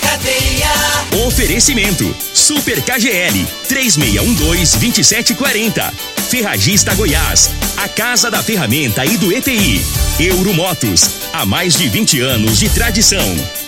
Cadeia. Oferecimento. Super KGL 3612-2740. Ferragista Goiás. A Casa da Ferramenta e do ETI. Euromotos. Há mais de 20 anos de tradição.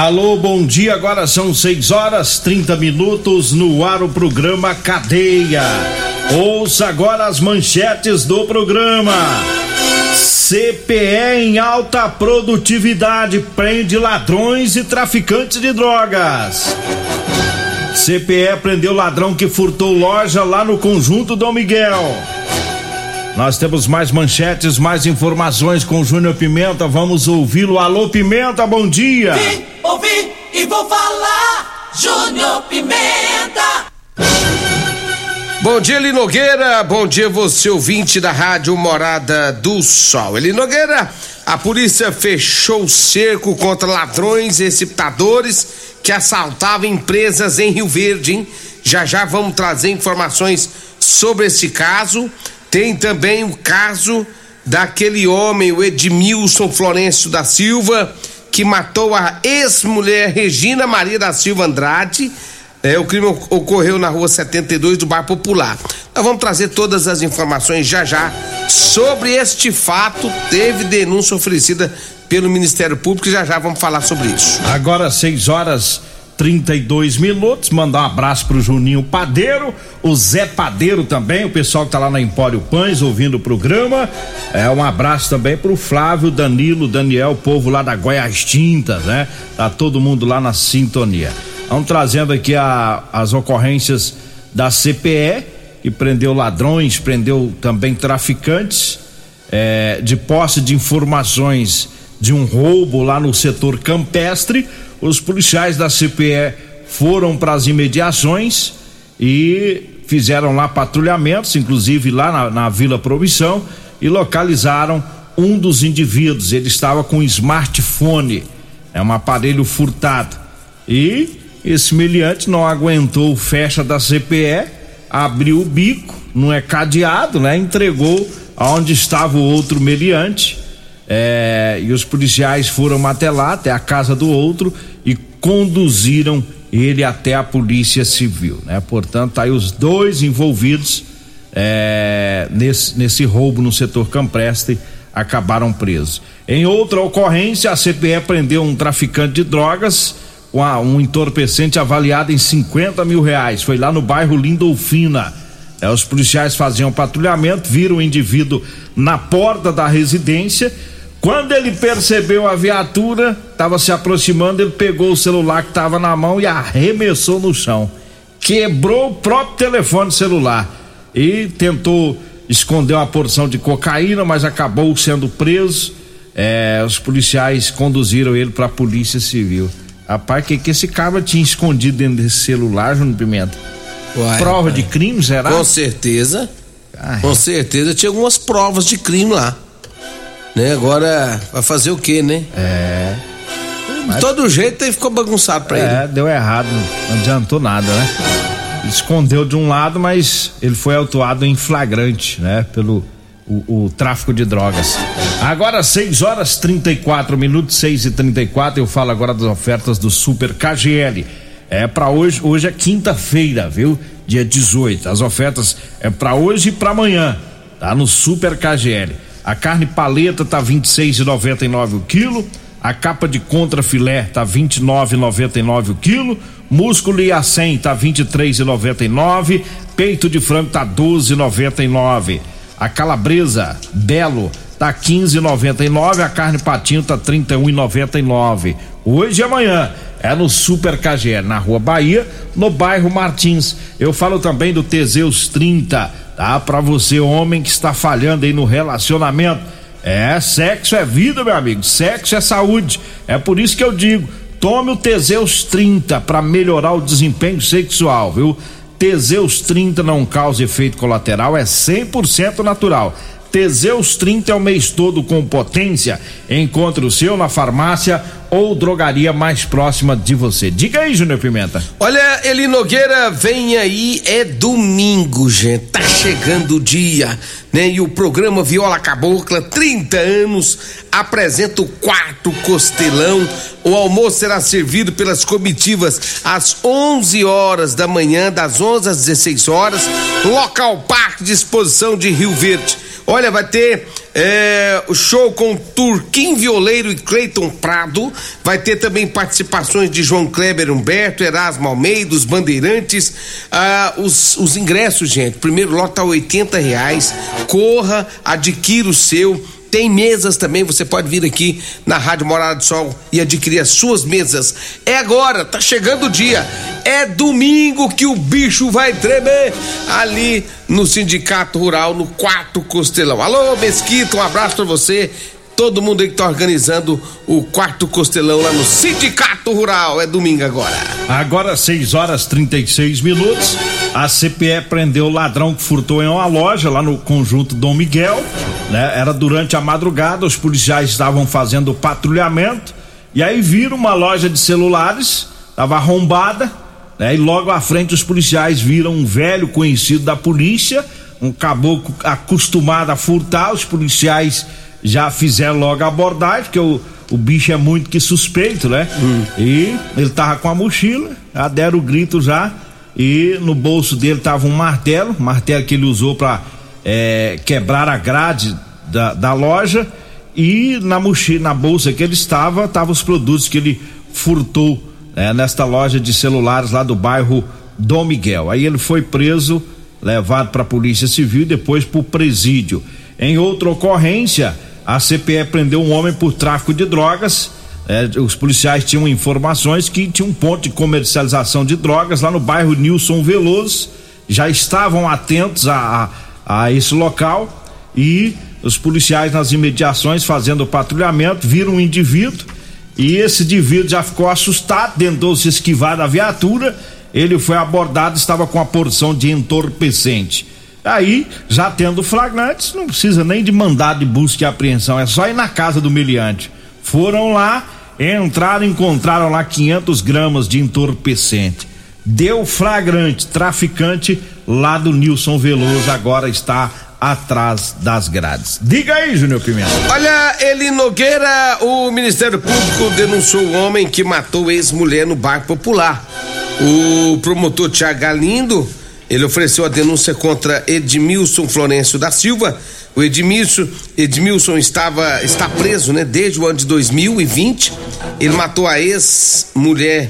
Alô, bom dia. Agora são 6 horas 30 minutos no ar o programa Cadeia. Ouça agora as manchetes do programa. CPE em alta produtividade prende ladrões e traficantes de drogas. CPE prendeu ladrão que furtou loja lá no conjunto Dom Miguel. Nós temos mais manchetes, mais informações com Júnior Pimenta. Vamos ouvi-lo. Alô, Pimenta, bom dia. Vim, ouvi e vou falar. Júnior Pimenta. Bom dia, Eli Nogueira. Bom dia, você ouvinte da Rádio Morada do Sol. Eli Nogueira, a polícia fechou o cerco contra ladrões e receptadores que assaltavam empresas em Rio Verde. Hein? Já já vamos trazer informações sobre esse caso. Tem também o caso daquele homem, o Edmilson Florencio da Silva, que matou a ex-mulher Regina Maria da Silva Andrade é, o crime ocorreu na rua 72 do Bar Popular. Nós vamos trazer todas as informações já já sobre este fato. Teve denúncia oferecida pelo Ministério Público e já já vamos falar sobre isso. Agora 6 horas 32 minutos. Mandar um abraço pro Juninho Padeiro, o Zé Padeiro também, o pessoal que tá lá na Empório Pães ouvindo o programa. É um abraço também pro Flávio, Danilo, Daniel, o povo lá da Goiás Tintas, né? Tá todo mundo lá na sintonia. Vamos trazendo aqui a, as ocorrências da CPE, que prendeu ladrões, prendeu também traficantes, é, de posse de informações de um roubo lá no setor campestre. Os policiais da CPE foram para as imediações e fizeram lá patrulhamentos, inclusive lá na, na Vila Promissão, e localizaram um dos indivíduos. Ele estava com um smartphone, é um aparelho furtado. E esse meliante não aguentou fecha da CPE, abriu o bico, não é cadeado, né? Entregou aonde estava o outro meliante. É, e os policiais foram até lá, até a casa do outro, e conduziram ele até a polícia civil, né? Portanto, tá aí os dois envolvidos é, nesse, nesse roubo no setor campestre acabaram presos. Em outra ocorrência, a CPE prendeu um traficante de drogas um entorpecente avaliado em 50 mil reais. Foi lá no bairro Lindolfina. É, os policiais faziam patrulhamento, viram o indivíduo na porta da residência. Quando ele percebeu a viatura, estava se aproximando, ele pegou o celular que estava na mão e arremessou no chão. Quebrou o próprio telefone celular e tentou esconder uma porção de cocaína, mas acabou sendo preso. É, os policiais conduziram ele para a Polícia Civil. Rapaz, que que esse cara tinha escondido dentro desse celular, Júnior Pimenta? Uai, Prova de crime, será? Com certeza. Ai. Com certeza. Tinha algumas provas de crime lá. Né? Agora, vai fazer o quê, né? É. Mas... De todo jeito aí ficou bagunçado pra é, ele. É, deu errado. Não adiantou nada, né? Escondeu de um lado, mas ele foi autuado em flagrante, né? Pelo o, o, tráfico de drogas. Agora 6 horas 34 minutos, 6 e 34 eu falo agora das ofertas do Super KGL. É para hoje, hoje é quinta-feira, viu? Dia 18. As ofertas é para hoje e para amanhã, tá? No Super KGL. A carne paleta tá 26,99 o quilo. A capa de contra filé tá 29,99 o quilo. Músculo e a 100 tá 23,99. Peito de frango tá 12,99. A calabresa Belo tá 15,99, a carne patinho tá 31,99. Hoje e amanhã é no Super KGL, na Rua Bahia, no bairro Martins. Eu falo também do Teseus 30, tá? Para você homem que está falhando aí no relacionamento. É, sexo é vida, meu amigo. Sexo é saúde. É por isso que eu digo, tome o Teseus 30 para melhorar o desempenho sexual, viu? Teseus 30 não causa efeito colateral, é 100% natural. Teseus 30 é o mês todo com potência. Encontre o seu na farmácia ou drogaria mais próxima de você. Diga aí, Júnior Pimenta. Olha, Eli Nogueira, vem aí, é domingo, gente. Tá chegando o dia, né? E o programa Viola Cabocla, 30 anos, apresenta o quarto costelão. O almoço será servido pelas comitivas às 11 horas da manhã, das 11 às 16 horas. Local Parque de Exposição de Rio Verde. Olha, vai ter é, o show com Turquim Violeiro e Cleiton Prado. Vai ter também participações de João Kleber Humberto, Erasmo Almeida, os Bandeirantes. Ah, os, os ingressos, gente. Primeiro lote tá 80 reais. Corra, adquira o seu. Tem mesas também, você pode vir aqui na Rádio Morada do Sol e adquirir as suas mesas. É agora, tá chegando o dia. É domingo que o bicho vai tremer ali no Sindicato Rural, no quarto Costelão. Alô, Mesquita, um abraço pra você todo mundo aí que tá organizando o quarto costelão lá no Sindicato Rural. É domingo agora. Agora, 6 horas 36 minutos. A CPE prendeu o ladrão que furtou em uma loja lá no conjunto Dom Miguel. Né? Era durante a madrugada, os policiais estavam fazendo patrulhamento e aí viram uma loja de celulares, estava arrombada, né? E logo à frente os policiais viram um velho conhecido da polícia, um caboclo acostumado a furtar, os policiais já fizeram logo a abordagem, porque o, o bicho é muito que suspeito, né? Hum. E ele tava com a mochila, já deram o grito já, e no bolso dele tava um martelo, martelo que ele usou para é, quebrar a grade da, da loja, e na mochila, na bolsa que ele estava, tava os produtos que ele furtou né, nesta loja de celulares lá do bairro Dom Miguel. Aí ele foi preso, levado para a Polícia Civil e depois para o presídio. Em outra ocorrência, a CPE prendeu um homem por tráfico de drogas. É, os policiais tinham informações que tinha um ponto de comercialização de drogas lá no bairro Nilson Veloso. Já estavam atentos a, a, a esse local e os policiais nas imediações fazendo o patrulhamento viram um indivíduo e esse indivíduo já ficou assustado, tentou se esquivar da viatura. Ele foi abordado, estava com a porção de entorpecente. Aí, já tendo flagrantes, não precisa nem de mandado de busca e apreensão, é só ir na casa do meliante. Foram lá, entraram, encontraram lá 500 gramas de entorpecente. Deu flagrante, traficante lá do Nilson Veloso agora está atrás das grades. Diga aí, Júnior Pimenta. Olha, Eli Nogueira, o Ministério Público denunciou o homem que matou ex-mulher no bairro Popular. O promotor Tiago Galindo ele ofereceu a denúncia contra Edmilson Florencio da Silva. O Edmilson, Edmilson estava está preso, né, desde o ano de 2020. Ele matou a ex-mulher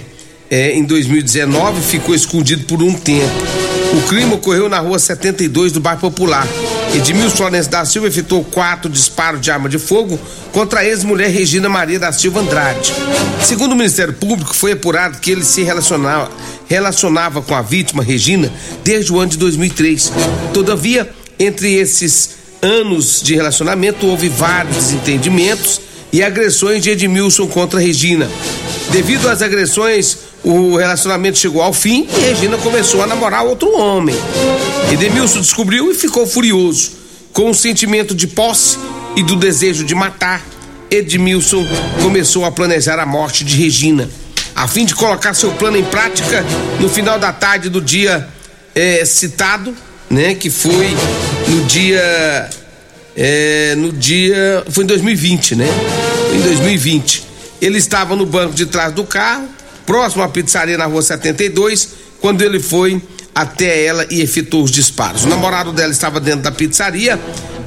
eh, em 2019, ficou escondido por um tempo. O crime ocorreu na rua 72 do bairro Popular. Edmilson Florencio da Silva efetuou quatro disparos de arma de fogo contra a ex-mulher Regina Maria da Silva Andrade. Segundo o Ministério Público, foi apurado que ele se relacionava, relacionava com a vítima Regina desde o ano de 2003. Todavia, entre esses anos de relacionamento, houve vários desentendimentos e agressões de Edmilson contra Regina. Devido às agressões, o relacionamento chegou ao fim e Regina começou a namorar outro homem. Edmilson descobriu e ficou furioso. Com o sentimento de posse e do desejo de matar, Edmilson começou a planejar a morte de Regina. A fim de colocar seu plano em prática, no final da tarde do dia é, citado, né, que foi no dia. É, no dia. Foi em 2020, né? Em 2020. Ele estava no banco de trás do carro, próximo à pizzaria na rua 72, quando ele foi até ela e efetuou os disparos. O namorado dela estava dentro da pizzaria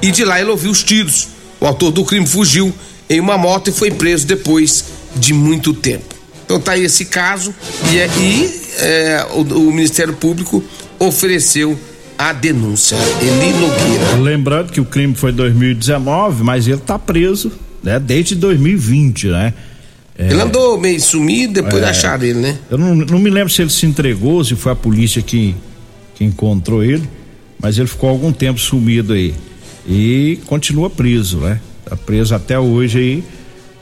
e de lá ele ouviu os tiros. O autor do crime fugiu em uma moto e foi preso depois de muito tempo. Então tá aí esse caso e, é, e é, o, o, Ministério Público ofereceu a denúncia. Eli Nogueira. Lembrando que o crime foi em 2019, mas ele tá preso, né? Desde 2020, né? É, ele andou meio sumido, depois é, acharam ele, né? Eu não, não me lembro se ele se entregou, se foi a polícia que, que encontrou ele, mas ele ficou algum tempo sumido aí. E continua preso, né? Tá preso até hoje aí.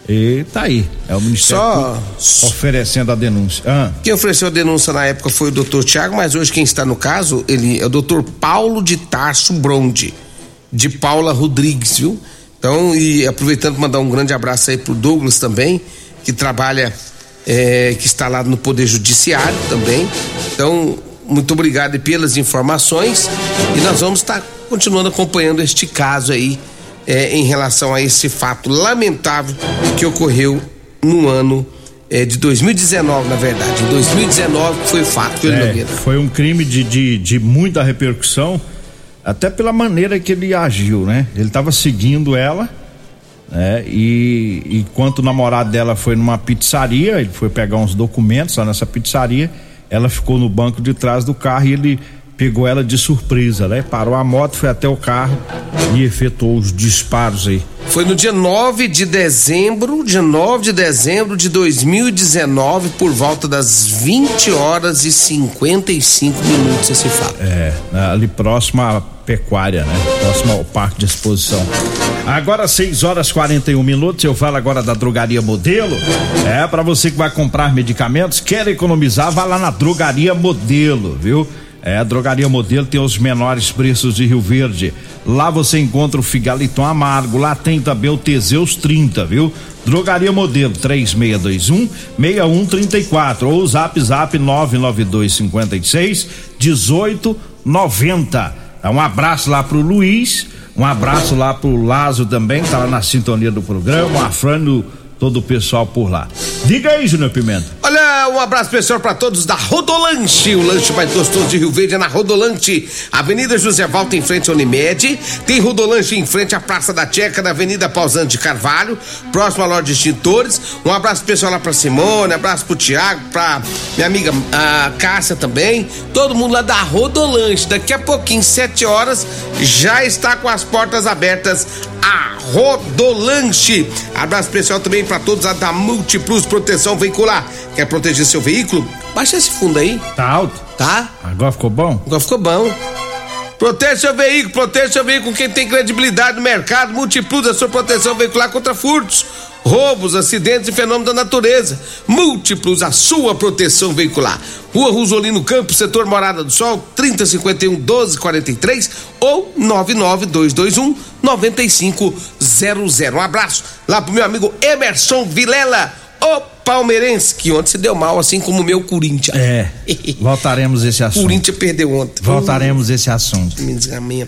E tá aí. É o Ministério Só... oferecendo a denúncia. Ah. Quem ofereceu a denúncia na época foi o doutor Tiago, mas hoje quem está no caso, ele é o doutor Paulo de Tarso Bronde, de Paula Rodrigues, viu? Então, e aproveitando para mandar um grande abraço aí pro Douglas também, que trabalha, é, que está lá no Poder Judiciário também. Então, muito obrigado pelas informações e nós vamos estar continuando acompanhando este caso aí é, em relação a esse fato lamentável que ocorreu no ano é, de 2019, na verdade. Em 2019 foi o fato é, Foi um crime de, de, de muita repercussão, até pela maneira que ele agiu, né? Ele estava seguindo ela, né? E enquanto o namorado dela foi numa pizzaria, ele foi pegar uns documentos lá nessa pizzaria, ela ficou no banco de trás do carro e ele pegou ela de surpresa, né? Parou a moto, foi até o carro e efetuou os disparos aí. Foi no dia 9 de dezembro, dia 9 de dezembro de 2019, por volta das 20 horas e 55 minutos esse fato. É, ali próximo à pecuária, né? Próximo ao parque de exposição. Agora 6 horas 41 minutos, eu falo agora da drogaria modelo. É, para você que vai comprar medicamentos, quer economizar, vá lá na drogaria modelo, viu? É, a Drogaria Modelo tem os menores preços de Rio Verde. Lá você encontra o Figaliton Amargo, lá tem também o Teseus 30, viu? Drogaria Modelo 3621 6134 ou Zap Zap 992 56 1890. Um abraço lá pro Luiz, um abraço lá pro Lazo também, tá lá na sintonia do programa, o Afrânio todo o pessoal por lá. Diga aí, Júnior Pimenta. Olha, um abraço especial para todos da Rodolanche, o lanche mais gostoso de Rio Verde é na Rodolanche, Avenida José Valta em frente à Unimed, tem Rodolanche em frente à Praça da Checa, na Avenida Pausante de Carvalho, próximo à loja de extintores. Um abraço especial lá para Simone, abraço pro Tiago, pra minha amiga a Cássia também, todo mundo lá da Rodolanche. Daqui a pouquinho, sete horas, já está com as portas abertas a Rodolanche. Abraço especial também para todos a da Multiplus Proteção Veicular. Quer proteger seu veículo? Baixa esse fundo aí. Tá alto? Tá. Agora ficou bom? Agora ficou bom. Proteja seu veículo, proteja seu veículo quem tem credibilidade no mercado. Multiplus a sua proteção veicular contra furtos, roubos, acidentes e fenômenos da natureza. Múltiplos a sua proteção veicular. Rua Rosolino Campos, setor Morada do Sol, 3051 1243 ou 99221 9500. Um abraço lá pro meu amigo Emerson Vilela, palmeirense, que ontem se deu mal, assim como o meu Corinthians. É. Voltaremos esse assunto. Corinthians perdeu ontem. Voltaremos esse assunto.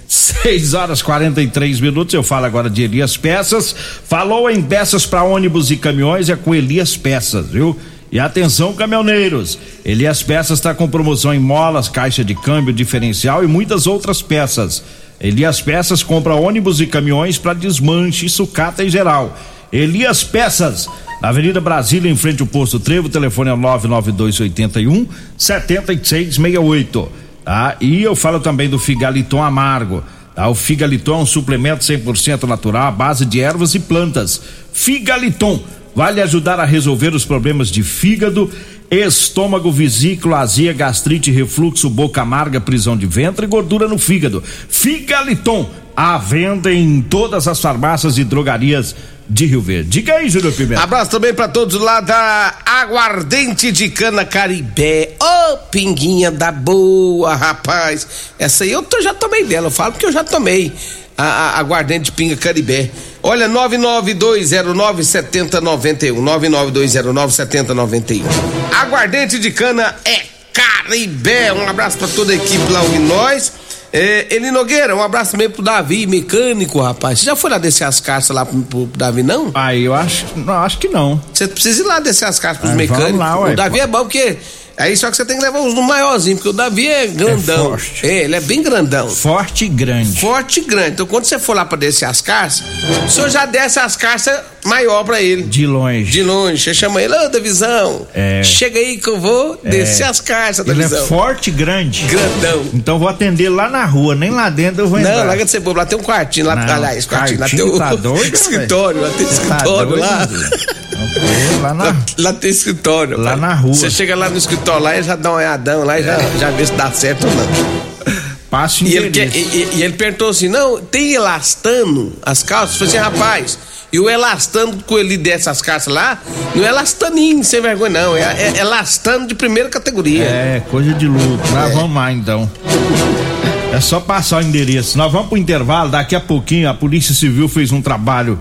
Seis horas 43 minutos. Eu falo agora de Elias Peças. Falou em peças para ônibus e caminhões, é com Elias Peças, viu? E atenção, caminhoneiros! Elias Peças está com promoção em molas, caixa de câmbio, diferencial e muitas outras peças. Elias Peças compra ônibus e caminhões para desmanche, sucata em geral. Elias Peças, Avenida Brasília, em frente ao posto Trevo, o telefone é 99281 7668. Tá? E eu falo também do Figaliton Amargo. Tá? O Figaliton é um suplemento 100% natural à base de ervas e plantas. Figaliton vai lhe ajudar a resolver os problemas de fígado, estômago, vesícula, azia, gastrite, refluxo, boca amarga, prisão de ventre e gordura no fígado. Figaliton, à venda em todas as farmácias e drogarias de Rio Verde. Diga aí, Júlio Pimenta. Abraço também para todos lá da Aguardente de Cana Caribé. Ô, oh, pinguinha da boa, rapaz. Essa aí eu tô, já tomei dela, eu falo porque eu já tomei a, aguardente de pinga Caribé. Olha, 992097091. 992097091. Aguardente de cana é Caribé. Um abraço para toda a equipe lá ouvindo nós. É, Eli Nogueira, um abraço também pro Davi, mecânico, rapaz. Você já foi lá descer as caixas lá pro, pro Davi, não? Ah, eu acho, não, acho que não. Você precisa ir lá descer as caixas pros ah, mecânicos. Lá, ué, o Davi é bom porque Aí só que você tem que levar uns no maiorzinho, porque o Davi é grandão. É forte. É, ele é bem grandão. Forte e grande. Forte e grande. Então quando você for lá pra descer as carças, o senhor já desce as carças maior pra ele. De longe. De longe, você chama ele, ô Davizão, É. chega aí que eu vou descer as carças, Ele é Davizão. forte e grande. Grandão. Então vou atender lá na rua, nem lá dentro eu vou entrar. Não, larga de ser bobo, lá tem um quartinho, lá, Não, aliás, quartinho, lá tem quartinho o tá doido, escritório, lá tem Você tá escritório doido, lá. Lá na... Lá, lá tem escritório. Lá pai. na rua. Você chega lá no escritório lá e já dá uma olhadão lá e já, já vê se dá certo ou não. Passo E ele, quer- e, e- ele perguntou assim: não, tem elastano as calças? Eu falei assim, rapaz, e o elastano com ele desce as calças lá, não é elastaninho, sem vergonha, não. É, é elastano de primeira categoria. É, coisa de louco. Nós vamos lá então. É só passar o endereço. Nós vamos pro intervalo, daqui a pouquinho a Polícia Civil fez um trabalho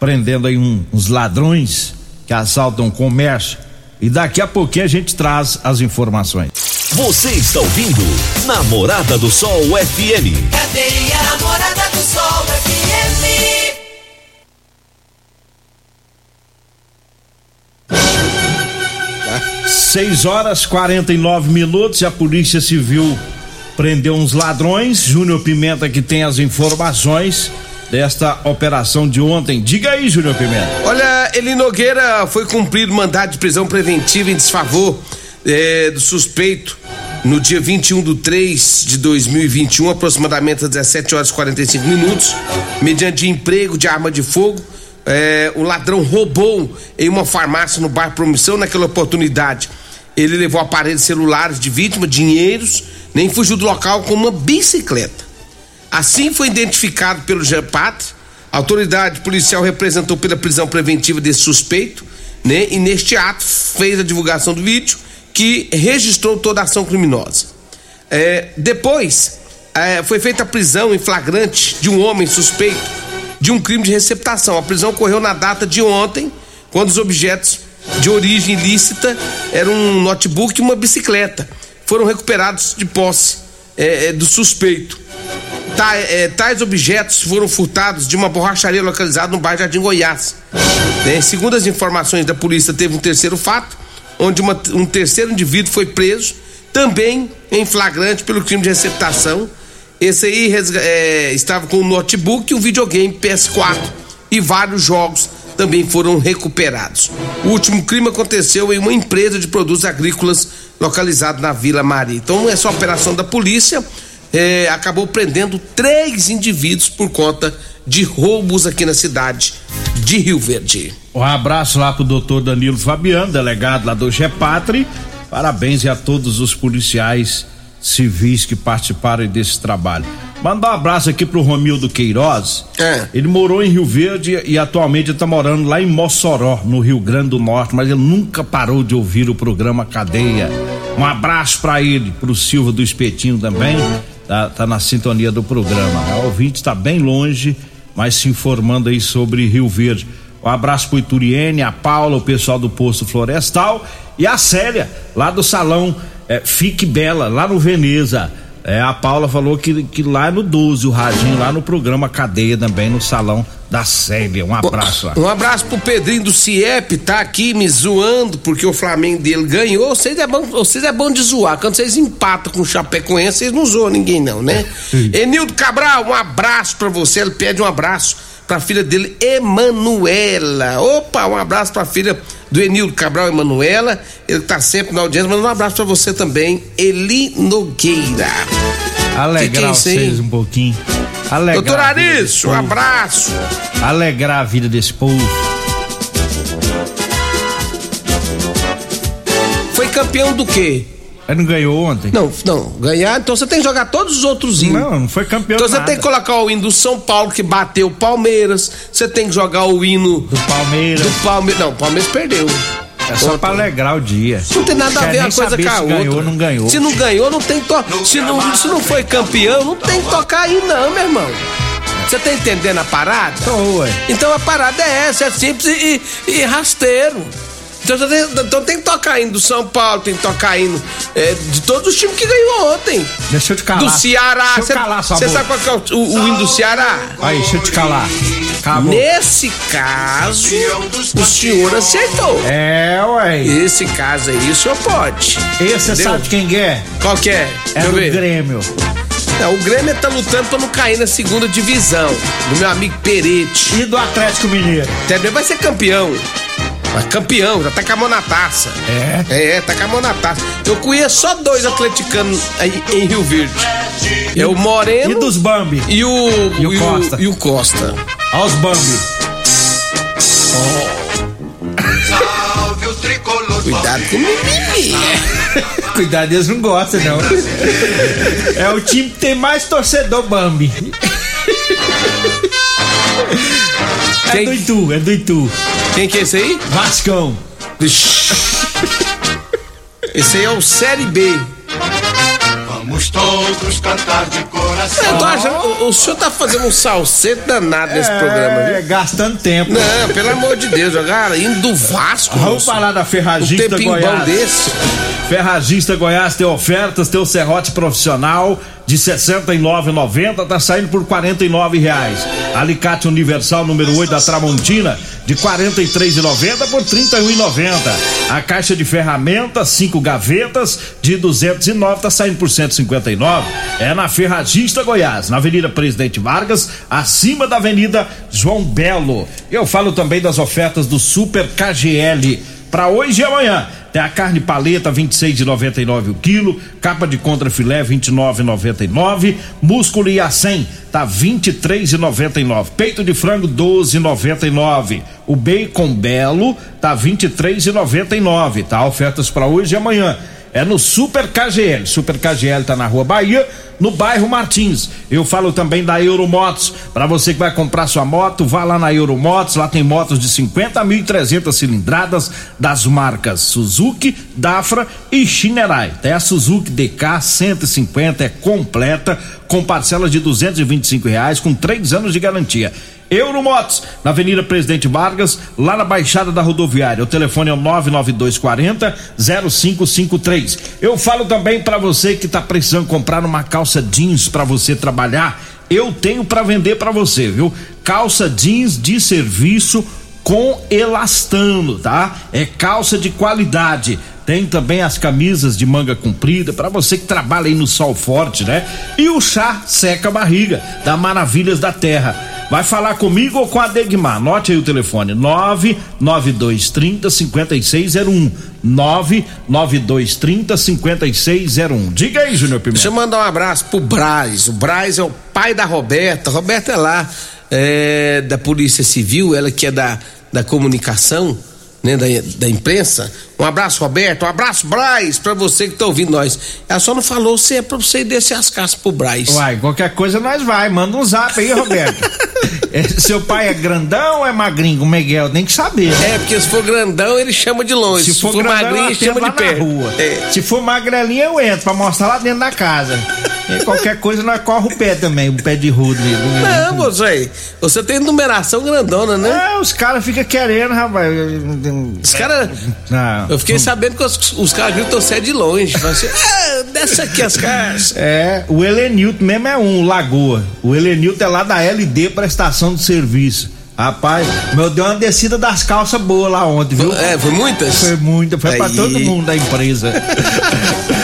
prendendo aí um- uns ladrões que assaltam o comércio. E daqui a pouquinho a gente traz as informações. Você está ouvindo Namorada do Sol FM. Cadeia Namorada do Sol FM. 6 horas 49 minutos e a Polícia Civil prendeu uns ladrões. Júnior Pimenta que tem as informações desta operação de ontem. Diga aí, Júnior Pimenta. Olha, Eli Nogueira foi cumprir mandado de prisão preventiva em desfavor eh, do suspeito no dia 21 de 3 de 2021, aproximadamente às 17 horas e 45 minutos, mediante emprego de arma de fogo. eh, o ladrão roubou em uma farmácia no bairro Promissão. Naquela oportunidade, ele levou aparelhos celulares de vítima, dinheiros, nem fugiu do local com uma bicicleta. Assim foi identificado pelo GEPAT. A autoridade policial representou pela prisão preventiva desse suspeito, né? E neste ato fez a divulgação do vídeo que registrou toda a ação criminosa. É, depois é, foi feita a prisão em flagrante de um homem suspeito de um crime de receptação. A prisão ocorreu na data de ontem, quando os objetos de origem ilícita eram um notebook e uma bicicleta. Foram recuperados de posse é, é, do suspeito. Ta- eh, tais objetos foram furtados de uma borracharia localizada no bairro Jardim Goiás. Né? Segundo as informações da polícia, teve um terceiro fato, onde uma- um terceiro indivíduo foi preso, também em flagrante pelo crime de receptação. Esse aí eh, estava com um notebook, um videogame PS4 e vários jogos também foram recuperados. O último crime aconteceu em uma empresa de produtos agrícolas localizada na Vila Maria. Então, essa operação da polícia eh, acabou prendendo três indivíduos por conta de roubos aqui na cidade de Rio Verde. Um abraço lá pro doutor Danilo Fabiano, delegado lá do GEPATRI. Parabéns a todos os policiais civis que participaram desse trabalho. Mandar um abraço aqui pro Romildo Queiroz. É. Ele morou em Rio Verde e atualmente está morando lá em Mossoró, no Rio Grande do Norte, mas ele nunca parou de ouvir o programa Cadeia. Um abraço para ele, pro Silva do Espetinho também. Tá, tá na sintonia do programa. O ouvinte está bem longe, mas se informando aí sobre Rio Verde. Um abraço pro Ituriene, a Paula, o pessoal do Posto Florestal e a Célia, lá do salão é, Fique Bela, lá no Veneza. É, a Paula falou que, que lá no 12, o Radinho, lá no programa Cadeia também, no salão da Célia. Um abraço lá. Um abraço pro Pedrinho do CIEP, tá aqui me zoando porque o Flamengo dele ganhou. Vocês é bom, vocês é bom de zoar. Quando vocês empatam com o Chapecoense, vocês não zoam ninguém não, né? Enildo Cabral, um abraço pra você. Ele pede um abraço pra filha dele, Emanuela. Opa, um abraço pra filha do Enildo Cabral, Emanuela. Ele tá sempre na audiência, mas um abraço pra você também, Eli Nogueira. Alegrar que que é vocês um pouquinho. Alegrar Doutor a vida Arício, desse um abraço. Alegrar a vida desse povo. Foi campeão do quê? Ele não ganhou ontem? Não, não, ganhar, então você tem que jogar todos os outros hinos. Não, não foi campeão Então você nada. tem que colocar o hino do São Paulo que bateu o Palmeiras. Você tem que jogar o hino Do Palmeiras. do Palmeiras. Não, o Palmeiras perdeu. É só pra alegrar o dia. Não tem nada a ver a coisa com a se outra. ganhou ou não ganhou. Se não ganhou, não tem que to... se não Se não foi campeão, não tem que tocar aí, não, meu irmão. Você tá entendendo a parada? Tô, ué. Então a parada é essa, é simples e, e rasteiro. Então, tem, então tem que tocar hino do São Paulo, tem que tocar hino é, de todos os times que ganhou ontem. Deixa eu te calar. Do Ceará. Deixa eu calar sua Você sabe qual que é o, o, o hino do Ceará? Aí, deixa eu te calar. Acabou. Nesse caso, o senhor acertou. É, ué. Esse caso aí, o senhor pode. Esse Entendeu? sabe quem é? Qual que é? É Deixa do. Grêmio. Não, o Grêmio tá lutando pra não cair na segunda divisão. Do meu amigo Perete. E do Atlético Mineiro. Entendeu? Vai ser campeão. Mas campeão, já tá com a mão na taça. É? É, tá com a mão na taça. Eu conheço só dois atleticanos aí em Rio Verde. É o Moreno E dos Bambi. e o, E o Costa. e o Costa. Olha os Bambi. Cuidado com o mimimi. Cuidado, eles não gostam, não. É o time que tem mais torcedor Bambi. É do Itu, é do Itu. Quem que é esse aí? Vascão. Vixe. Esse aí é o Série B. Vamos todos cantar de coração. Eu tô achando, o, o senhor tá fazendo um salseto danado nesse programa, É, viu? gastando tempo. Não, pelo amor de Deus, jogar indo do Vasco. Vamos moço. falar da Um Ferragista bom Goiás. desse. Ferragista Goiás tem ofertas, tem o serrote profissional de R$ 69,90, tá saindo por 49 reais. Alicate Universal número 8 da Tramontina de R$ 43,90 por R$ 31,90. A caixa de ferramentas, cinco gavetas de 209 tá saindo por 159. É na Ferragista Goiás, na Avenida Presidente Vargas, acima da Avenida João Belo. Eu falo também das ofertas do Super KGL para hoje e amanhã. Tem a carne paleta 26,99 o quilo, capa de contra filé 29,99, músculo e a 100 tá 23,99, peito de frango 12,99, o bacon belo tá 23,99, tá? Ofertas para hoje e amanhã. É no Super KGL. Super KGL tá na Rua Bahia, no bairro Martins. Eu falo também da Euromotos. Para você que vai comprar sua moto, vá lá na Euromotos. Lá tem motos de 50.300 cilindradas das marcas Suzuki, Dafra e Shinerai. Tem a Suzuki DK 150 é completa com parcelas de 225 reais com três anos de garantia. Euromotos, na Avenida Presidente Vargas, lá na Baixada da Rodoviária. O telefone é o 99240 0553. Eu falo também para você que tá precisando comprar uma calça jeans para você trabalhar. Eu tenho para vender para você, viu? Calça jeans de serviço com elastano, tá? É calça de qualidade. Tem também as camisas de manga comprida para você que trabalha aí no sol forte, né? E o chá seca barriga da Maravilhas da Terra. Vai falar comigo ou com a Degmar? Anote aí o telefone: 99230 5601. 99230 5601. Diga aí, Júnior Deixa eu Pimenta. mandar um abraço pro Braz. O Braz é o pai da Roberta. Roberta é lá, é, da Polícia Civil, ela que é da, da comunicação, né, da, da imprensa. Um abraço, Roberto. Um abraço, Braz, pra você que tá ouvindo nós. Ela só não falou se é pra você descer as casas pro Braz. Uai, qualquer coisa nós vai. Manda um zap aí, Roberto. É, seu pai é grandão ou é magrinho? O Miguel tem que saber. né? É, porque se for grandão, ele chama de longe. Se for, grandão, magrinho, chama de perto. na rua. É. Se for magrelinho, eu entro pra mostrar lá dentro da casa. E qualquer coisa nós corre o pé também, o pé de rude. Não, você, você tem numeração grandona, né? É, os caras ficam querendo, rapaz. Os caras. Não. Eu fiquei sabendo que os, os caras gritam você de longe. Assim, ah, desce aqui as casas. É, o Helenilton mesmo é um, Lagoa. O Helenilton é lá da LD Prestação de Serviço. Rapaz, meu deu uma descida das calças boa lá ontem, viu? É, foi muitas? Foi muita, foi pra Aí. todo mundo da empresa.